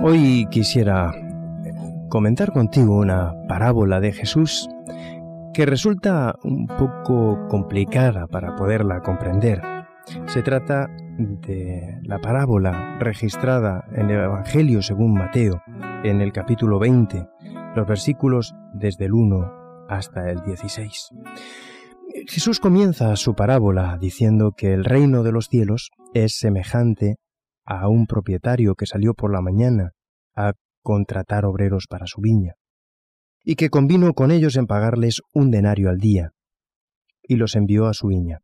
Hoy quisiera comentar contigo una parábola de Jesús que resulta un poco complicada para poderla comprender. Se trata de la parábola registrada en el Evangelio según Mateo, en el capítulo 20, los versículos desde el 1 hasta el 16. Jesús comienza su parábola diciendo que el reino de los cielos es semejante a un propietario que salió por la mañana a contratar obreros para su viña, y que convino con ellos en pagarles un denario al día, y los envió a su viña.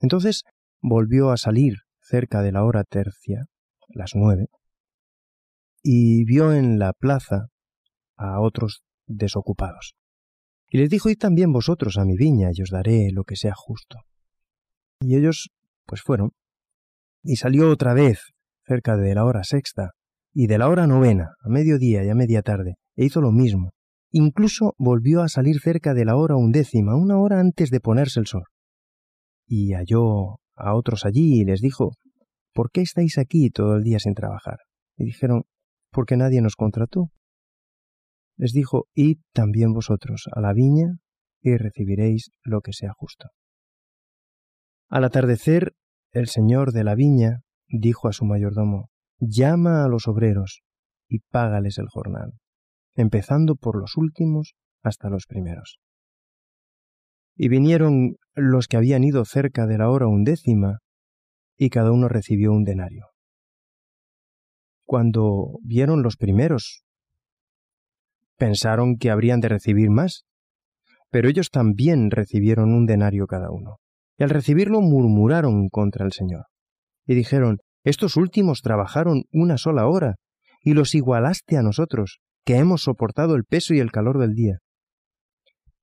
Entonces volvió a salir cerca de la hora tercia, las nueve, y vio en la plaza a otros desocupados. Y les dijo, id también vosotros a mi viña, y os daré lo que sea justo. Y ellos, pues fueron, y salió otra vez, cerca de la hora sexta, y de la hora novena, a mediodía y a media tarde, e hizo lo mismo. Incluso volvió a salir cerca de la hora undécima, una hora antes de ponerse el sol. Y halló a otros allí y les dijo, ¿Por qué estáis aquí todo el día sin trabajar? Y dijeron, porque nadie nos contrató. Les dijo, id también vosotros a la viña y recibiréis lo que sea justo. Al atardecer, el señor de la viña dijo a su mayordomo, llama a los obreros y págales el jornal, empezando por los últimos hasta los primeros. Y vinieron los que habían ido cerca de la hora undécima, y cada uno recibió un denario. Cuando vieron los primeros, pensaron que habrían de recibir más, pero ellos también recibieron un denario cada uno. Y al recibirlo murmuraron contra el Señor, y dijeron, estos últimos trabajaron una sola hora, y los igualaste a nosotros, que hemos soportado el peso y el calor del día.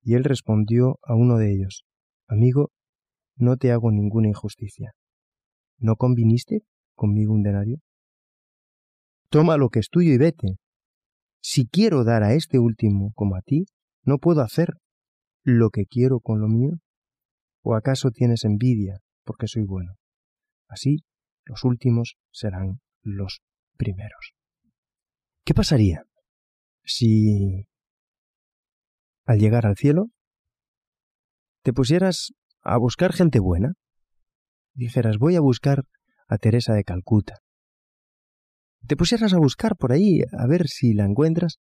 Y él respondió a uno de ellos, Amigo, no te hago ninguna injusticia. ¿No conviniste conmigo un denario? Toma lo que es tuyo y vete. Si quiero dar a este último como a ti, ¿no puedo hacer lo que quiero con lo mío? ¿O acaso tienes envidia porque soy bueno? Así los últimos serán los primeros. ¿Qué pasaría si al llegar al cielo te pusieras a buscar gente buena? Dijeras, voy a buscar a Teresa de Calcuta. Te pusieras a buscar por ahí a ver si la encuentras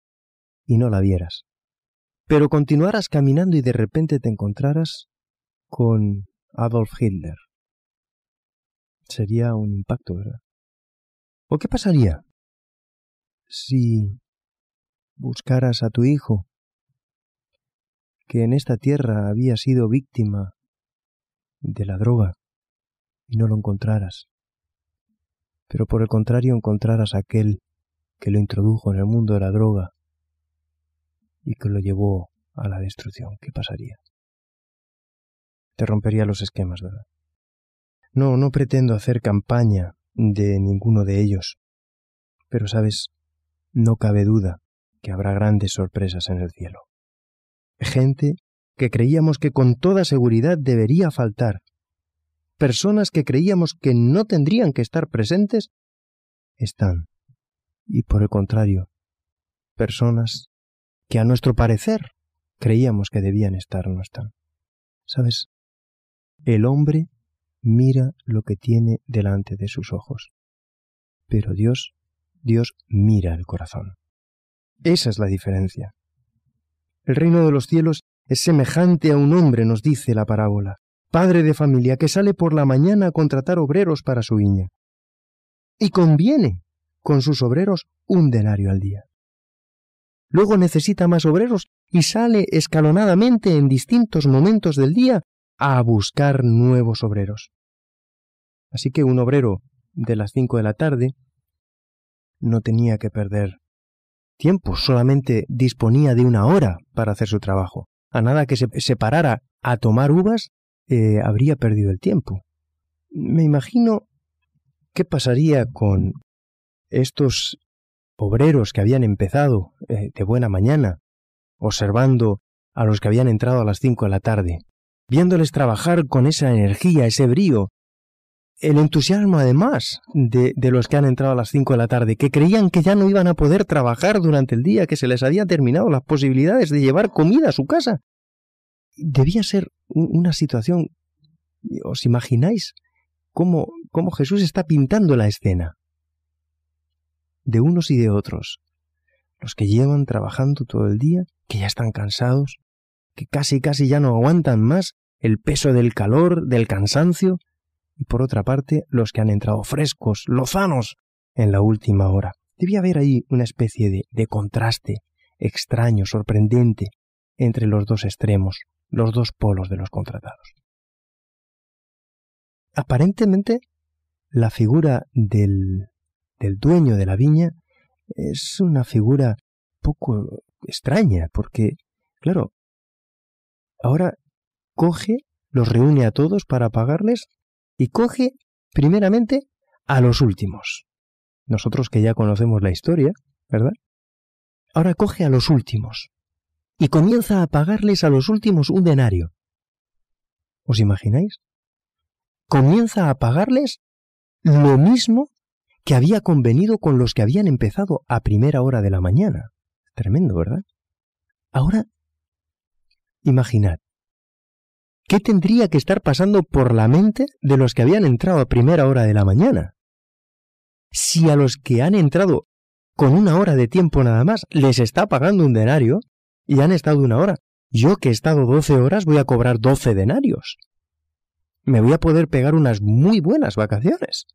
y no la vieras. Pero continuaras caminando y de repente te encontraras con Adolf Hitler sería un impacto, ¿verdad? ¿O qué pasaría si buscaras a tu hijo, que en esta tierra había sido víctima de la droga, y no lo encontraras, pero por el contrario encontraras a aquel que lo introdujo en el mundo de la droga y que lo llevó a la destrucción? ¿Qué pasaría? Te rompería los esquemas, ¿verdad? No, no pretendo hacer campaña de ninguno de ellos. Pero sabes, no cabe duda que habrá grandes sorpresas en el cielo. Gente que creíamos que con toda seguridad debería faltar. Personas que creíamos que no tendrían que estar presentes, están. Y por el contrario, personas que a nuestro parecer creíamos que debían estar no están. ¿Sabes? El hombre mira lo que tiene delante de sus ojos. Pero Dios, Dios mira el corazón. Esa es la diferencia. El reino de los cielos es semejante a un hombre, nos dice la parábola, padre de familia que sale por la mañana a contratar obreros para su viña. Y conviene con sus obreros un denario al día. Luego necesita más obreros y sale escalonadamente en distintos momentos del día a buscar nuevos obreros. Así que un obrero de las cinco de la tarde no tenía que perder tiempo, solamente disponía de una hora para hacer su trabajo. A nada que se, parara a tomar uvas, eh, habría perdido el tiempo. Me imagino qué pasaría con estos obreros que habían empezado eh, de buena mañana, observando a los que habían entrado a las cinco de la tarde, viéndoles trabajar con esa energía, ese brío, el entusiasmo además de, de, los que han entrado a las cinco de la tarde, que creían que ya no iban a poder trabajar durante el día, que se les había terminado las posibilidades de llevar comida a su casa. Debía ser una situación... ¿Os imagináis cómo, cómo Jesús está pintando la escena? De unos y de otros. Los que llevan trabajando todo el día, que ya están cansados, que casi casi ya no aguantan más el peso del calor, del cansancio, y por otra parte los que han entrado frescos, lozanos, en la última hora. Debía haber ahí una especie de, de contraste extraño, sorprendente, entre los dos extremos, los dos polos de los contratados. Aparentemente, la figura del, del dueño de la viña es una figura poco extraña, porque, claro, ahora coge, los reúne a todos para pagarles y coge primeramente a los últimos. Nosotros que ya conocemos la historia, ¿verdad? Ahora coge a los últimos y comienza a pagarles a los últimos un denario. ¿Os imagináis? Comienza a pagarles lo mismo que había convenido con los que habían empezado a primera hora de la mañana. Tremendo, ¿verdad? Ahora, imaginad, ¿qué tendría que estar pasando por la mente de los que habían entrado a primera hora de la mañana? Si a los que han entrado con una hora de tiempo nada más les está pagando un denario y han estado una hora, yo que he estado doce horas voy a cobrar doce denarios. Me voy a poder pegar unas muy buenas vacaciones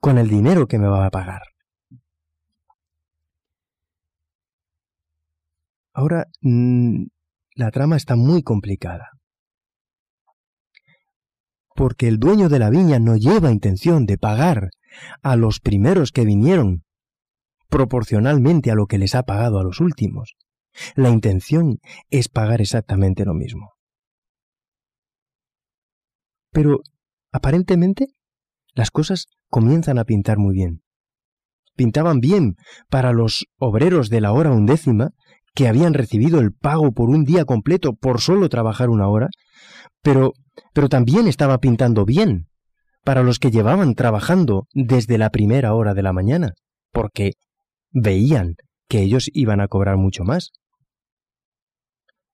con el dinero que me va a pagar. Ahora, mmm, la trama está muy complicada. Porque el dueño de la viña no lleva intención de pagar a los primeros que vinieron proporcionalmente a lo que les ha pagado a los últimos. La intención es pagar exactamente lo mismo. Pero, aparentemente, las cosas comienzan a pintar muy bien. Pintaban bien para los obreros de la hora undécima, que habían recibido el pago por un día completo por solo trabajar una hora, pero, pero también estaba pintando bien para los que llevaban trabajando desde la primera hora de la mañana, porque veían que ellos iban a cobrar mucho más.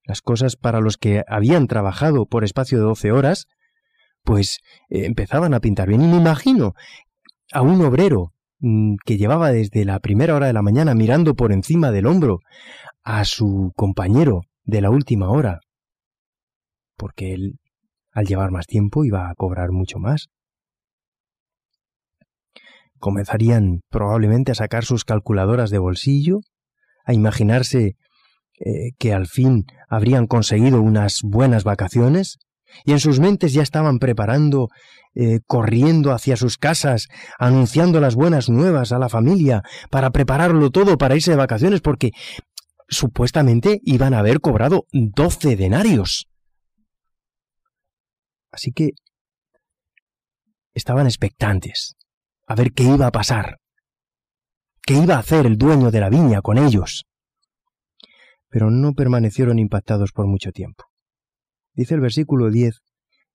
Las cosas para los que habían trabajado por espacio de doce horas, pues eh, empezaban a pintar bien. Y me imagino a un obrero mm, que llevaba desde la primera hora de la mañana mirando por encima del hombro a su compañero de la última hora, porque él, al llevar más tiempo, iba a cobrar mucho más. Comenzarían probablemente a sacar sus calculadoras de bolsillo, a imaginarse eh, que al fin habrían conseguido unas buenas vacaciones, y en sus mentes ya estaban preparando, eh, corriendo hacia sus casas, anunciando las buenas nuevas a la familia, para prepararlo todo para irse de vacaciones, porque supuestamente iban a haber cobrado doce denarios. Así que estaban expectantes a ver qué iba a pasar, qué iba a hacer el dueño de la viña con ellos. Pero no permanecieron impactados por mucho tiempo. Dice el versículo 10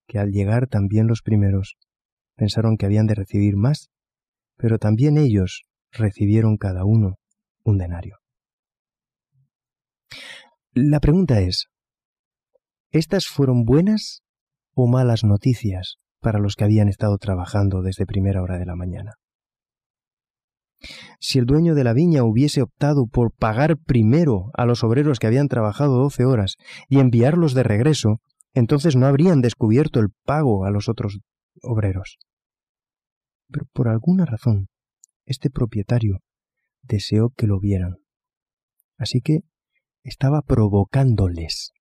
que al llegar también los primeros pensaron que habían de recibir más, pero también ellos recibieron cada uno un denario. La pregunta es, ¿estas fueron buenas o malas noticias para los que habían estado trabajando desde primera hora de la mañana? Si el dueño de la viña hubiese optado por pagar primero a los obreros que habían trabajado doce horas y enviarlos de regreso, entonces no habrían descubierto el pago a los otros obreros. Pero por alguna razón, este propietario deseó que lo vieran. Así que estaba provocándoles.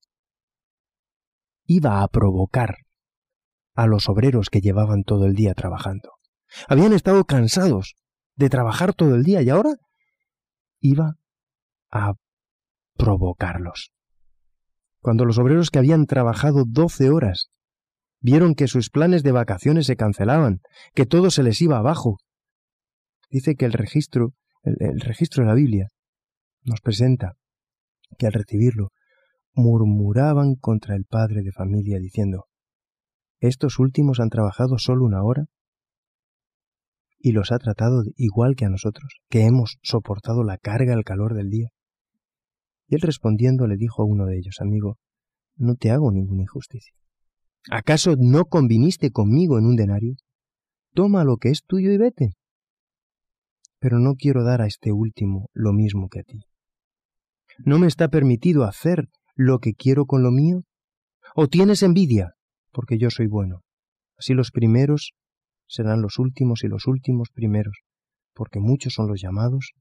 Iba a provocar a los obreros que llevaban todo el día trabajando. Habían estado cansados de trabajar todo el día y ahora iba a provocarlos. Cuando los obreros que habían trabajado doce horas vieron que sus planes de vacaciones se cancelaban, que todo se les iba abajo, dice que el registro el, registro de la Biblia nos presenta que al recibirlo murmuraban contra el padre de familia diciendo, estos últimos han trabajado solo una hora y los ha tratado igual que a nosotros, que hemos soportado la carga, el calor del día. Y él respondiendo le dijo a uno de ellos, amigo, no te hago ninguna injusticia. ¿Acaso no conviniste conmigo en un denario? Toma lo que es tuyo y vete. Pero no quiero dar a este último lo mismo que a ti. ¿No me está permitido hacer lo que quiero con lo mío? ¿O tienes envidia? Porque yo soy bueno. Así los primeros serán los últimos y los últimos primeros, porque muchos son los llamados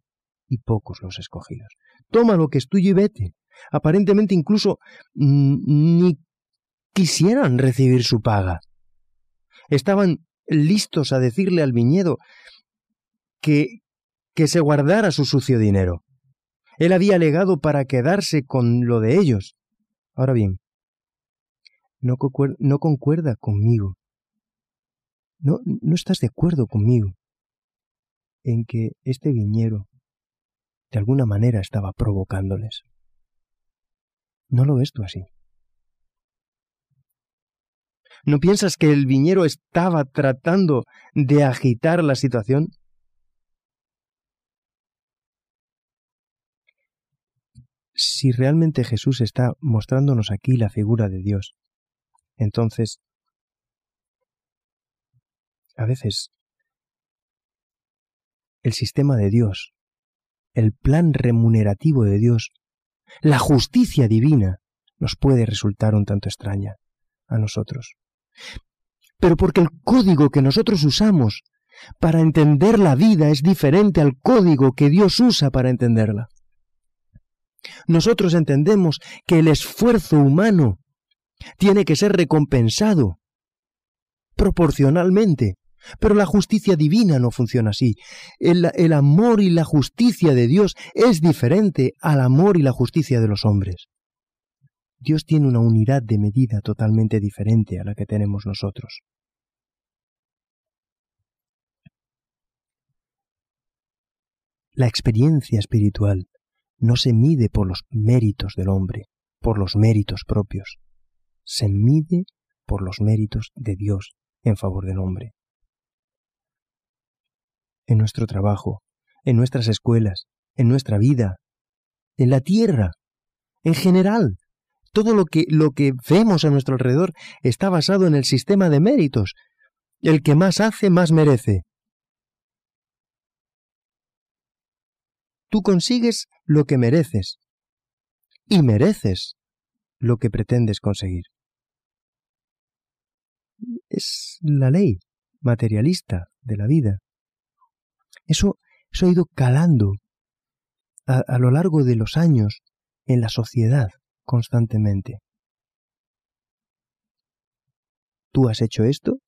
y pocos los escogidos. Toma lo que es tuyo y vete. Aparentemente incluso ni quisieran recibir su paga. Estaban listos a decirle al viñedo que, que se guardara su sucio dinero. Él había legado para quedarse con lo de ellos. Ahora bien, no, concuerda conmigo. No, no estás de acuerdo conmigo en que este viñero de alguna manera estaba provocándoles. ¿No lo ves tú así? ¿No piensas que el viñero estaba tratando de agitar la situación? Si realmente Jesús está mostrándonos aquí la figura de Dios, entonces, a veces, el sistema de Dios, el plan remunerativo de Dios, la justicia divina, nos puede resultar un tanto extraña a nosotros pero porque el código que nosotros usamos para entender la vida es diferente al código que Dios usa para entenderla. Nosotros entendemos que el esfuerzo humano tiene que ser recompensado proporcionalmente, pero la justicia divina no funciona así. El, amor y la justicia de Dios es diferente al amor y la justicia de los hombres. Dios tiene una unidad de medida totalmente diferente a la que tenemos nosotros. La experiencia espiritual no se mide por los méritos del hombre, por los méritos propios, se mide por los méritos de Dios en favor del hombre. En nuestro trabajo, en nuestras escuelas, en nuestra vida, en la tierra, en general, todo lo que, lo que vemos a nuestro alrededor está basado en el sistema de méritos. El que más hace, más merece. Tú consigues lo que mereces y mereces lo que pretendes conseguir. Es la ley materialista de la vida. Eso, eso ha ido calando a lo largo de los años en la sociedad constantemente. ¿Tú has hecho esto?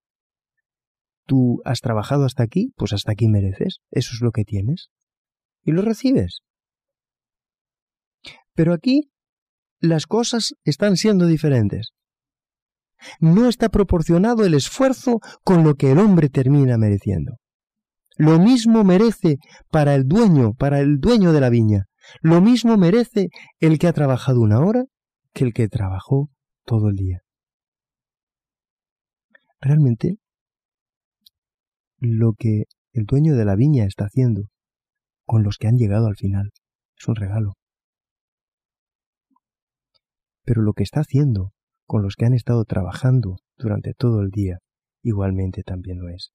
¿Tú has trabajado hasta aquí? Pues hasta aquí mereces. Eso es lo que tienes. Y lo recibes. Pero aquí las cosas están siendo diferentes. No está proporcionado el esfuerzo con lo que el hombre termina mereciendo. Lo mismo merece para el dueño, para el dueño de la viña, lo mismo merece el que ha trabajado una hora que el que trabajó todo el día. Realmente, lo que el dueño de la viña está haciendo con los que han llegado al final es un regalo. Pero lo que está haciendo con los que han estado trabajando durante todo el día igualmente también lo es.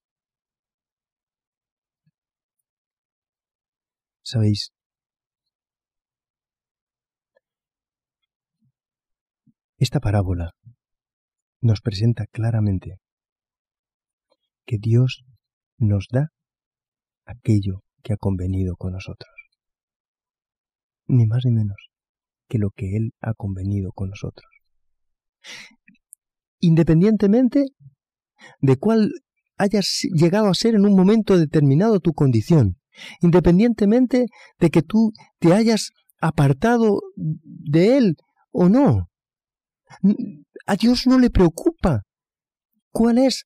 Sabéis, Esta parábola nos presenta claramente que Dios nos da aquello que ha convenido con nosotros. Ni más ni menos que lo que Él ha convenido con nosotros. Independientemente de cuál hayas llegado a ser en un momento determinado tu condición, independientemente de que tú te hayas apartado de Él o no, a Dios no le preocupa cuál es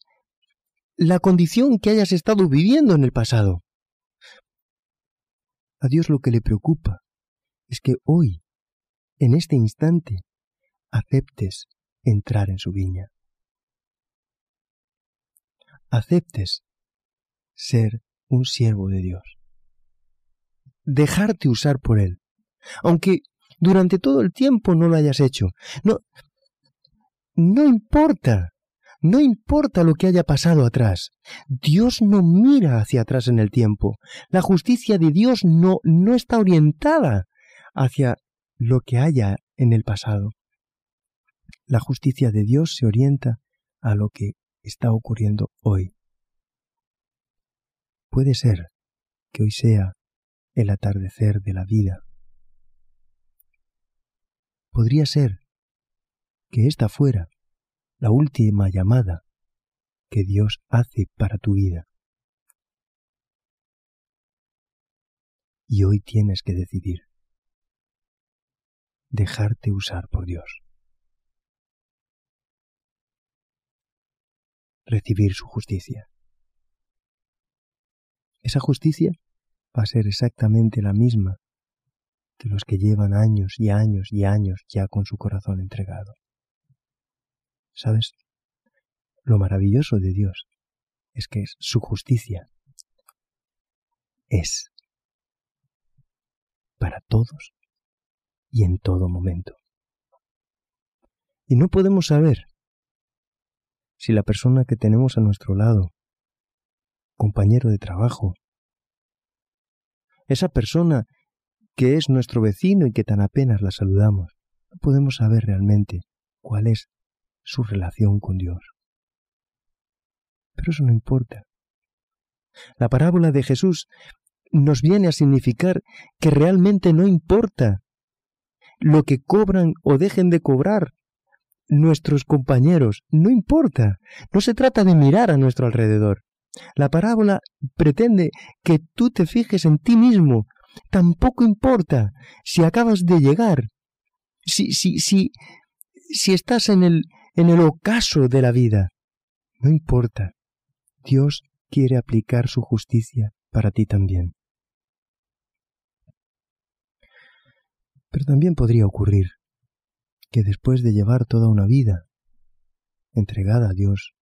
la condición que hayas estado viviendo en el pasado. A Dios lo que le preocupa es que hoy, en este instante, aceptes entrar en su viña. Aceptes ser un siervo de Dios. Dejarte usar por Él. Aunque durante todo el tiempo no lo hayas hecho. No, no importa. No importa lo que haya pasado atrás. Dios no mira hacia atrás en el tiempo. La justicia de Dios no, no está orientada hacia lo que haya en el pasado. La justicia de Dios se orienta a lo que está ocurriendo hoy. Puede ser que hoy sea el atardecer de la vida. Podría ser que esta fuera la última llamada que Dios hace para tu vida. Y hoy tienes que decidir dejarte usar por Dios. Recibir su justicia. Esa justicia va a ser exactamente la misma que los que llevan años y años y años ya con su corazón entregado. ¿Sabes? Lo maravilloso de Dios es que su justicia es para todos y en todo momento. Y no podemos saber si la persona que tenemos a nuestro lado, compañero de trabajo, esa persona que es nuestro vecino y que tan apenas la saludamos, no podemos saber realmente cuál es su relación con Dios. Pero eso no importa. La parábola de Jesús nos viene a significar que realmente no importa lo que cobran o dejen de cobrar nuestros compañeros, no importa. No se trata de mirar a nuestro alrededor. La parábola pretende que tú te fijes en ti mismo. Tampoco importa si acabas de llegar, si, si, si, si estás en el, en el ocaso de la vida. No importa. Dios quiere aplicar su justicia para ti también. Pero también podría ocurrir que después de llevar toda una vida entregada a Dios,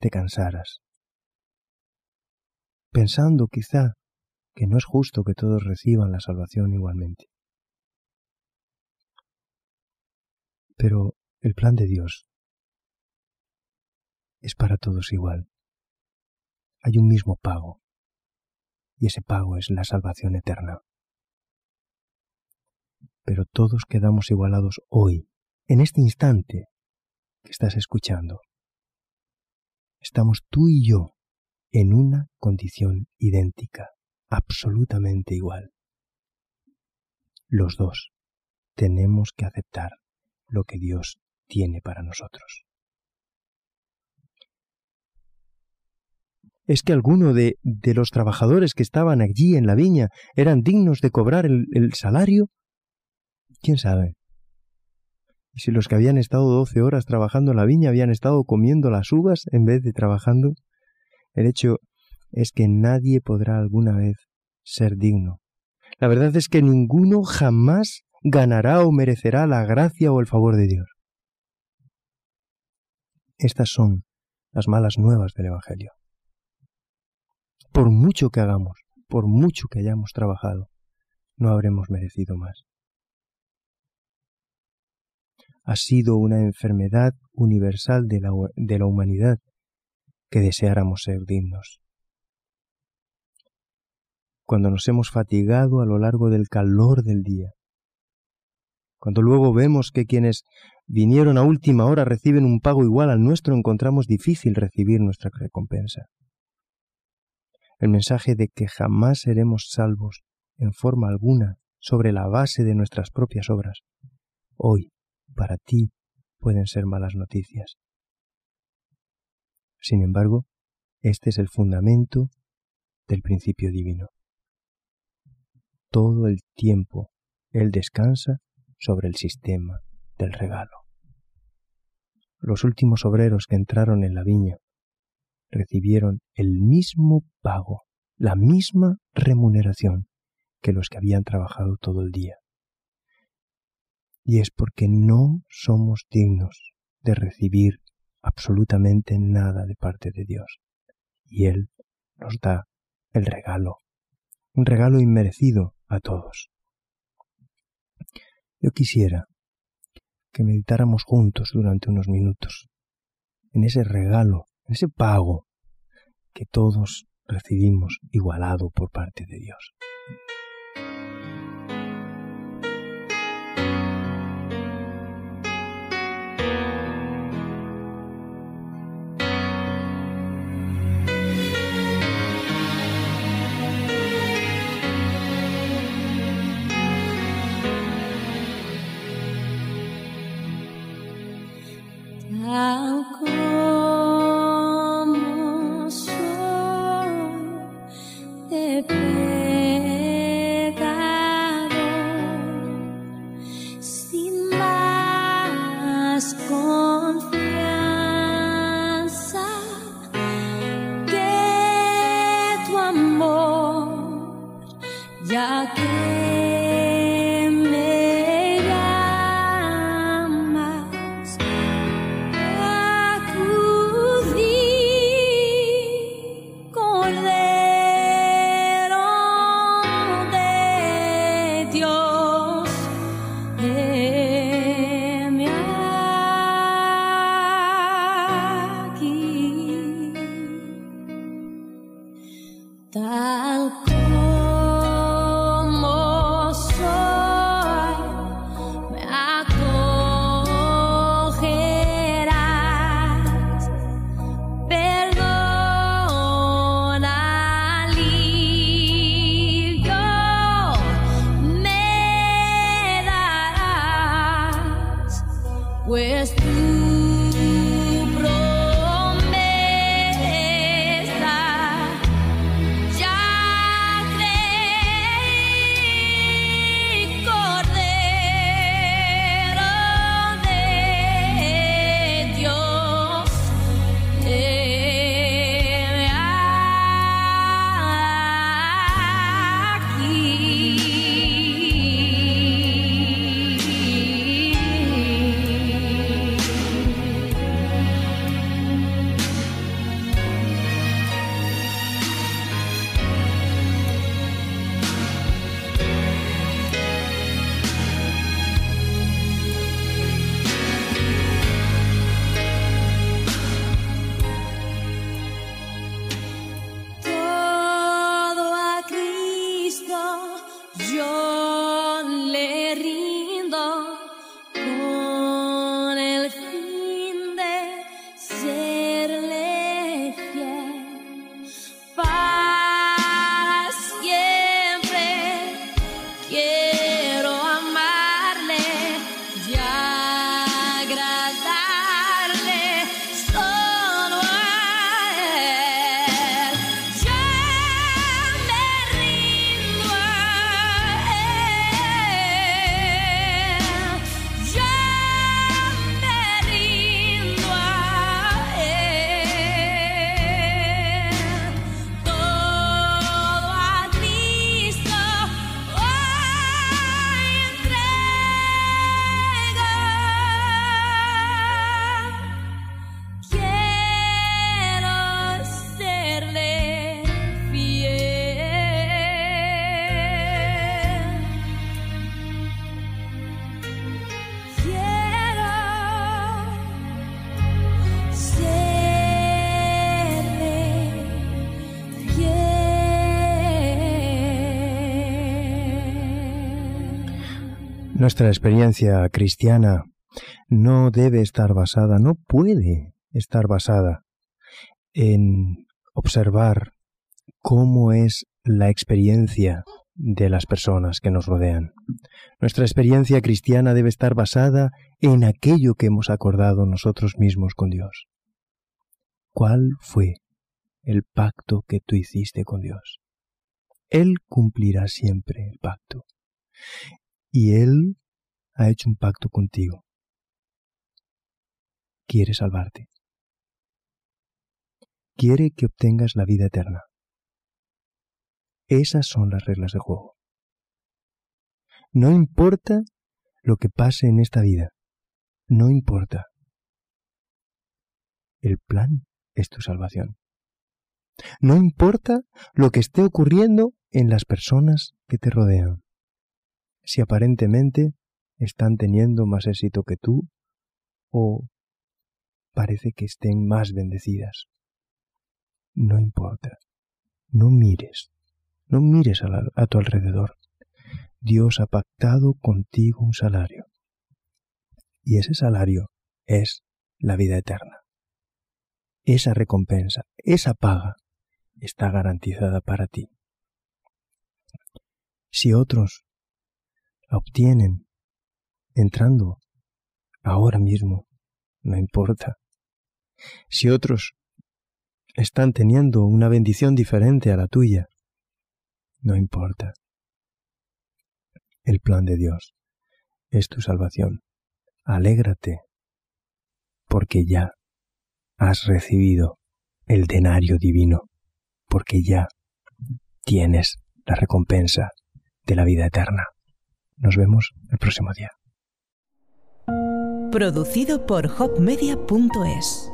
te cansaras, pensando quizá que no es justo que todos reciban la salvación igualmente. Pero el plan de Dios es para todos igual. Hay un mismo pago, y ese pago es la salvación eterna pero todos quedamos igualados hoy, en este instante que estás escuchando. Estamos tú y yo en una condición idéntica, absolutamente igual. Los dos tenemos que aceptar lo que Dios tiene para nosotros. ¿Es que alguno de, de, los trabajadores que estaban allí en la viña eran dignos de cobrar el, el salario ¿Quién sabe? Y si los que habían estado doce horas trabajando en la viña habían estado comiendo las uvas en vez de trabajando, el hecho es que nadie podrá alguna vez ser digno. La verdad es que ninguno jamás ganará o merecerá la gracia o el favor de Dios. Estas son las malas nuevas del Evangelio. Por mucho que hagamos, por mucho que hayamos trabajado, no habremos merecido más ha sido una enfermedad universal de la, de la humanidad que deseáramos ser dignos. Cuando nos hemos fatigado a lo largo del calor del día, cuando luego vemos que quienes vinieron a última hora reciben un pago igual al nuestro, encontramos difícil recibir nuestra recompensa. El mensaje de que jamás seremos salvos en forma alguna sobre la base de nuestras propias obras, hoy para ti pueden ser malas noticias. Sin embargo, este es el fundamento del principio divino. Todo el tiempo Él descansa sobre el sistema del regalo. Los últimos obreros que entraron en la viña recibieron el mismo pago, la misma remuneración que los que habían trabajado todo el día. Y es porque no somos dignos de recibir absolutamente nada de parte de Dios. Y Él nos da el regalo, un regalo inmerecido a todos. Yo quisiera que meditáramos juntos durante unos minutos en ese regalo, en ese pago que todos recibimos igualado por parte de Dios. Nuestra experiencia cristiana no debe estar basada, no puede estar basada en observar cómo es la experiencia de las personas que nos rodean. Nuestra experiencia cristiana debe estar basada en aquello que hemos acordado nosotros mismos con Dios. ¿Cuál fue el pacto que tú hiciste con Dios? Él cumplirá siempre el pacto y Él ha hecho un pacto contigo. Quiere salvarte. Quiere que obtengas la vida eterna. Esas son las reglas de juego. No importa lo que pase en esta vida. No importa. El plan es tu salvación. No importa lo que esté ocurriendo en las personas que te rodean. Si aparentemente están teniendo más éxito que tú o parece que estén más bendecidas. No importa. No mires. No mires a, tu alrededor. Dios ha pactado contigo un salario. Y ese salario es la vida eterna. Esa recompensa, esa paga, está garantizada para ti. Si otros obtienen entrando ahora mismo, no importa. Si otros están teniendo una bendición diferente a la tuya, no importa. El plan de Dios es tu salvación. Alégrate, porque ya has recibido el denario divino, porque ya tienes la recompensa de la vida eterna. Nos vemos el próximo día. Producido por hopmedia.es